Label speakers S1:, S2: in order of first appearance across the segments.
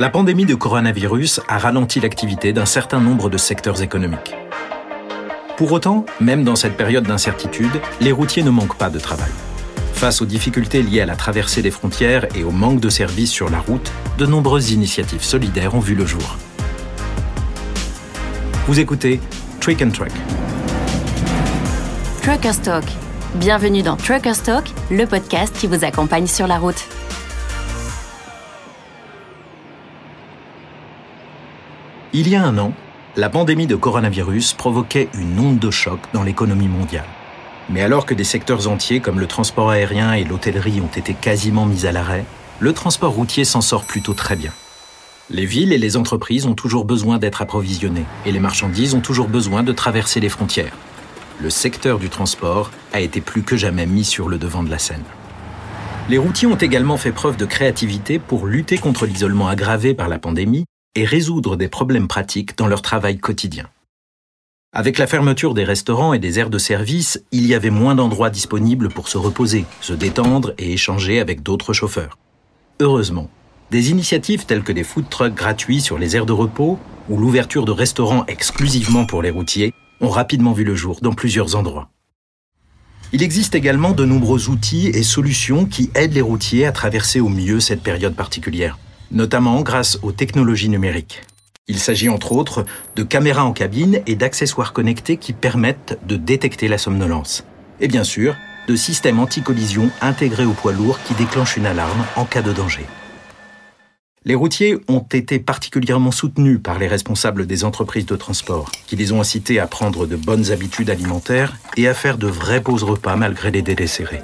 S1: La pandémie de coronavirus a ralenti l'activité d'un certain nombre de secteurs économiques. Pour autant, même dans cette période d'incertitude, les routiers ne manquent pas de travail. Face aux difficultés liées à la traversée des frontières et au manque de services sur la route, de nombreuses initiatives solidaires ont vu le jour. Vous écoutez Trick and Truck.
S2: Trucker Stock. Bienvenue dans Trucker Stock, le podcast qui vous accompagne sur la route.
S1: Il y a un an, la pandémie de coronavirus provoquait une onde de choc dans l'économie mondiale. Mais alors que des secteurs entiers comme le transport aérien et l'hôtellerie ont été quasiment mis à l'arrêt, le transport routier s'en sort plutôt très bien. Les villes et les entreprises ont toujours besoin d'être approvisionnées et les marchandises ont toujours besoin de traverser les frontières. Le secteur du transport a été plus que jamais mis sur le devant de la scène. Les routiers ont également fait preuve de créativité pour lutter contre l'isolement aggravé par la pandémie et résoudre des problèmes pratiques dans leur travail quotidien. Avec la fermeture des restaurants et des aires de service, il y avait moins d'endroits disponibles pour se reposer, se détendre et échanger avec d'autres chauffeurs. Heureusement, des initiatives telles que des food trucks gratuits sur les aires de repos ou l'ouverture de restaurants exclusivement pour les routiers ont rapidement vu le jour dans plusieurs endroits. Il existe également de nombreux outils et solutions qui aident les routiers à traverser au mieux cette période particulière notamment grâce aux technologies numériques. Il s'agit entre autres de caméras en cabine et d'accessoires connectés qui permettent de détecter la somnolence. Et bien sûr, de systèmes anti-collision intégrés au poids lourd qui déclenchent une alarme en cas de danger. Les routiers ont été particulièrement soutenus par les responsables des entreprises de transport, qui les ont incités à prendre de bonnes habitudes alimentaires et à faire de vraies pauses repas malgré les délais serrés.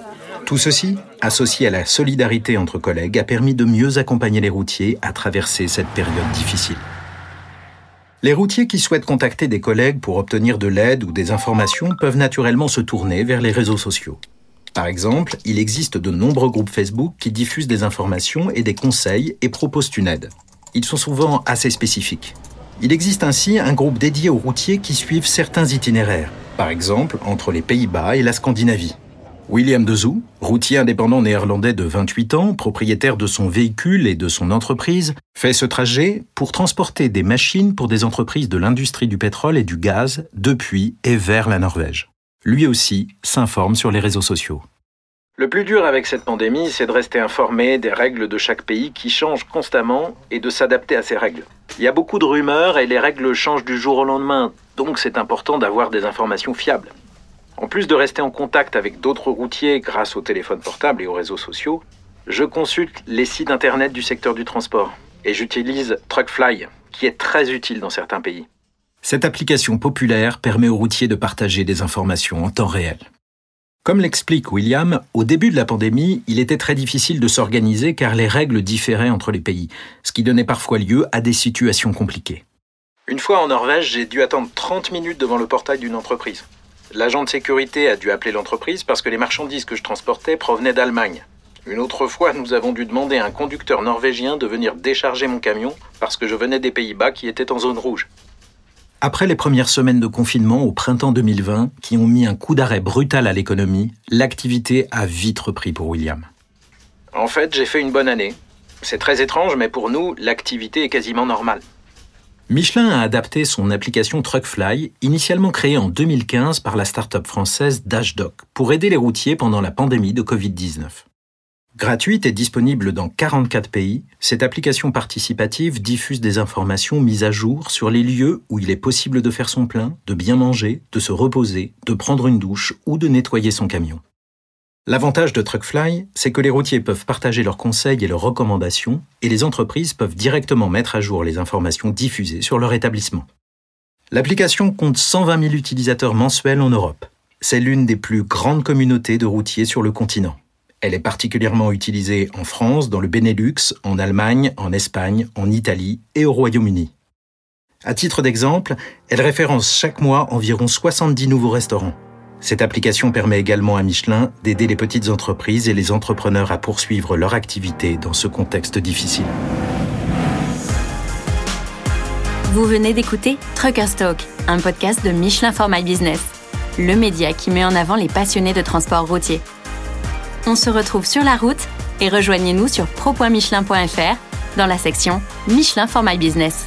S1: Tout ceci, associé à la solidarité entre collègues, a permis de mieux accompagner les routiers à traverser cette période difficile. Les routiers qui souhaitent contacter des collègues pour obtenir de l'aide ou des informations peuvent naturellement se tourner vers les réseaux sociaux. Par exemple, il existe de nombreux groupes Facebook qui diffusent des informations et des conseils et proposent une aide. Ils sont souvent assez spécifiques. Il existe ainsi un groupe dédié aux routiers qui suivent certains itinéraires, par exemple entre les Pays-Bas et la Scandinavie. William Dezou, routier indépendant néerlandais de 28 ans, propriétaire de son véhicule et de son entreprise, fait ce trajet pour transporter des machines pour des entreprises de l'industrie du pétrole et du gaz depuis et vers la Norvège. Lui aussi s'informe sur les réseaux sociaux.
S3: Le plus dur avec cette pandémie, c'est de rester informé des règles de chaque pays qui changent constamment et de s'adapter à ces règles. Il y a beaucoup de rumeurs et les règles changent du jour au lendemain, donc c'est important d'avoir des informations fiables. En plus de rester en contact avec d'autres routiers grâce au téléphone portable et aux réseaux sociaux, je consulte les sites internet du secteur du transport et j'utilise Truckfly, qui est très utile dans certains pays.
S1: Cette application populaire permet aux routiers de partager des informations en temps réel. Comme l'explique William, au début de la pandémie, il était très difficile de s'organiser car les règles différaient entre les pays, ce qui donnait parfois lieu à des situations compliquées.
S3: Une fois en Norvège, j'ai dû attendre 30 minutes devant le portail d'une entreprise. L'agent de sécurité a dû appeler l'entreprise parce que les marchandises que je transportais provenaient d'Allemagne. Une autre fois, nous avons dû demander à un conducteur norvégien de venir décharger mon camion parce que je venais des Pays-Bas qui étaient en zone rouge.
S1: Après les premières semaines de confinement au printemps 2020, qui ont mis un coup d'arrêt brutal à l'économie, l'activité a vite repris pour William.
S3: En fait, j'ai fait une bonne année. C'est très étrange, mais pour nous, l'activité est quasiment normale.
S1: Michelin a adapté son application Truckfly, initialement créée en 2015 par la start-up française Dashdoc, pour aider les routiers pendant la pandémie de Covid-19. Gratuite et disponible dans 44 pays, cette application participative diffuse des informations mises à jour sur les lieux où il est possible de faire son plein, de bien manger, de se reposer, de prendre une douche ou de nettoyer son camion. L'avantage de Truckfly, c'est que les routiers peuvent partager leurs conseils et leurs recommandations, et les entreprises peuvent directement mettre à jour les informations diffusées sur leur établissement. L'application compte 120 000 utilisateurs mensuels en Europe. C'est l'une des plus grandes communautés de routiers sur le continent. Elle est particulièrement utilisée en France, dans le Benelux, en Allemagne, en Espagne, en Italie et au Royaume-Uni. À titre d'exemple, elle référence chaque mois environ 70 nouveaux restaurants. Cette application permet également à Michelin d'aider les petites entreprises et les entrepreneurs à poursuivre leur activité dans ce contexte difficile.
S2: Vous venez d'écouter Trucker Stock, un podcast de Michelin for My Business, le média qui met en avant les passionnés de transport routier. On se retrouve sur la route et rejoignez-nous sur pro.michelin.fr dans la section Michelin for My Business.